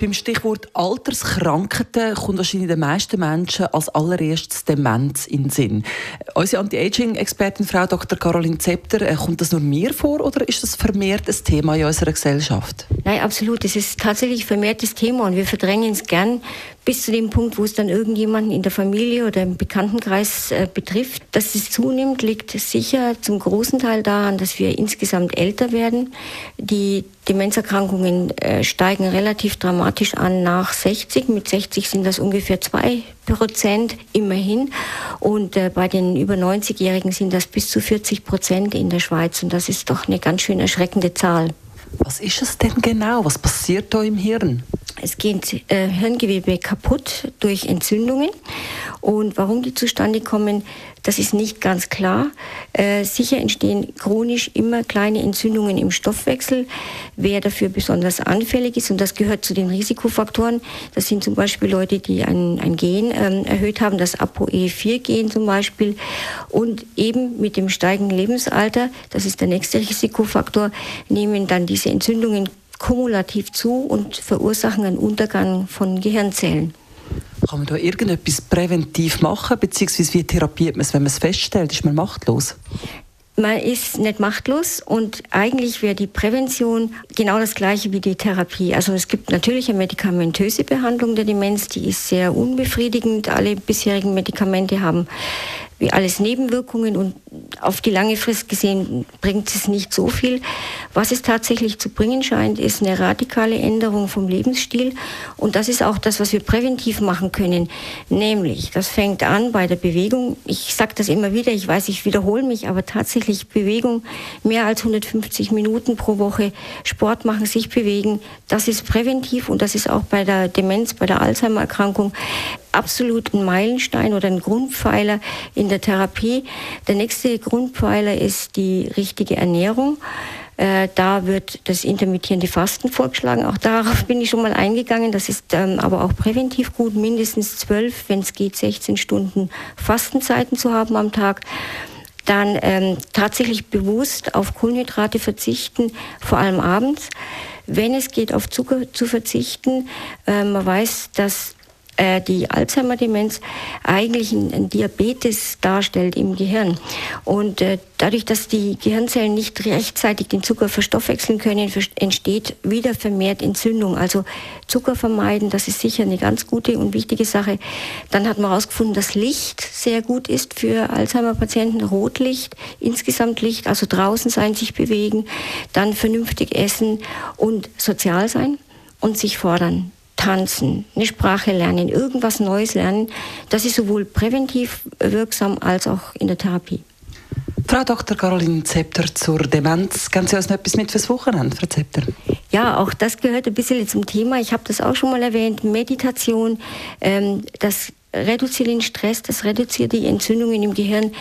beim Stichwort Alterskrankheiten kommt wahrscheinlich den meisten Menschen als allererstes Demenz in den Sinn. Unsere Anti-Aging-Expertin Frau Dr. Caroline Zepter, äh, kommt das nur mir vor oder ist das vermehrt ein Thema in unserer Gesellschaft? Nein, absolut. Es ist tatsächlich vermehrtes Thema und wir verdrängen es gern bis zu dem Punkt, wo es dann irgendjemanden in der Familie oder im Bekanntenkreis äh, betrifft. Dass es zunimmt, liegt sicher zum großen Teil daran, dass wir insgesamt älter werden. Die Demenzerkrankungen äh, steigen relativ dramatisch an nach 60. Mit 60 sind das ungefähr zwei Prozent immerhin. Und äh, bei den über 90-Jährigen sind das bis zu 40 Prozent in der Schweiz. Und das ist doch eine ganz schön erschreckende Zahl. Was ist es denn genau? Was passiert da im Hirn? Es geht äh, Hirngewebe kaputt durch Entzündungen. Und warum die zustande kommen, das ist nicht ganz klar. Äh, sicher entstehen chronisch immer kleine Entzündungen im Stoffwechsel. Wer dafür besonders anfällig ist, und das gehört zu den Risikofaktoren, das sind zum Beispiel Leute, die ein, ein Gen ähm, erhöht haben, das ApoE4-Gen zum Beispiel. Und eben mit dem steigenden Lebensalter, das ist der nächste Risikofaktor, nehmen dann diese Entzündungen kumulativ zu und verursachen einen Untergang von Gehirnzellen. Kann man da irgendetwas präventiv machen, beziehungsweise wie therapiert man es, wenn man es feststellt? Ist man machtlos? Man ist nicht machtlos und eigentlich wäre die Prävention genau das gleiche wie die Therapie. Also es gibt natürlich eine medikamentöse Behandlung der Demenz, die ist sehr unbefriedigend. Alle bisherigen Medikamente haben wie alles Nebenwirkungen und auf die lange Frist gesehen bringt es nicht so viel. Was es tatsächlich zu bringen scheint, ist eine radikale Änderung vom Lebensstil und das ist auch das, was wir präventiv machen können. Nämlich, das fängt an bei der Bewegung. Ich sage das immer wieder, ich weiß, ich wiederhole mich, aber tatsächlich Bewegung, mehr als 150 Minuten pro Woche, Sport machen, sich bewegen, das ist präventiv und das ist auch bei der Demenz, bei der Alzheimer-Erkrankung absolut ein Meilenstein oder ein Grundpfeiler in der Therapie. Der nächste Grundpfeiler ist die richtige Ernährung. Äh, da wird das intermittierende Fasten vorgeschlagen. Auch darauf bin ich schon mal eingegangen. Das ist ähm, aber auch präventiv gut, mindestens zwölf, wenn es geht, 16 Stunden Fastenzeiten zu haben am Tag dann ähm, tatsächlich bewusst auf Kohlenhydrate verzichten, vor allem abends. Wenn es geht, auf Zucker zu verzichten. Äh, man weiß, dass äh, die Alzheimer-Demenz eigentlich ein, Diabetes darstellt im Gehirn. Und äh, dadurch, dass die Gehirnzellen nicht rechtzeitig den Zucker verstoffwechseln können, entsteht wieder vermehrt Entzündung. Also Zucker vermeiden, das ist sicher eine ganz gute und wichtige Sache. Dann hat man herausgefunden, dass Licht sehr gut ist für Alzheimer-Patienten, Rotlicht, insgesamt Licht, also draußen sein, sich bewegen, dann vernünftig essen und sozial sein und sich fordern tanzen, eine Sprache lernen, irgendwas Neues lernen, das ist sowohl präventiv wirksam als auch in der Therapie. Frau Dr. Caroline Zepter zur Demenz. Können Sie uns noch etwas mit fürs Wochenende, Frau Zepter? Ja, auch das gehört ein bisschen zum Thema. Ich habe das auch schon mal erwähnt. Meditation, ähm, das reduziert den Stress, das reduziert die Entzündungen im Gehirn.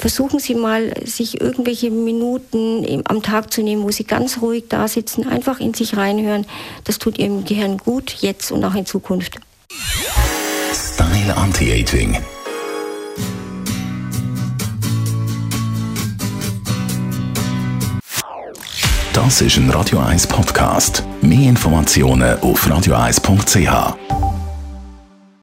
Versuchen Sie mal, sich irgendwelche Minuten am Tag zu nehmen, wo Sie ganz ruhig da sitzen, einfach in sich reinhören. Das tut Ihrem Gehirn gut, jetzt und auch in Zukunft. Style Anti-Aging. Das ist ein Radio 1 Podcast. Mehr Informationen auf radio1.ch.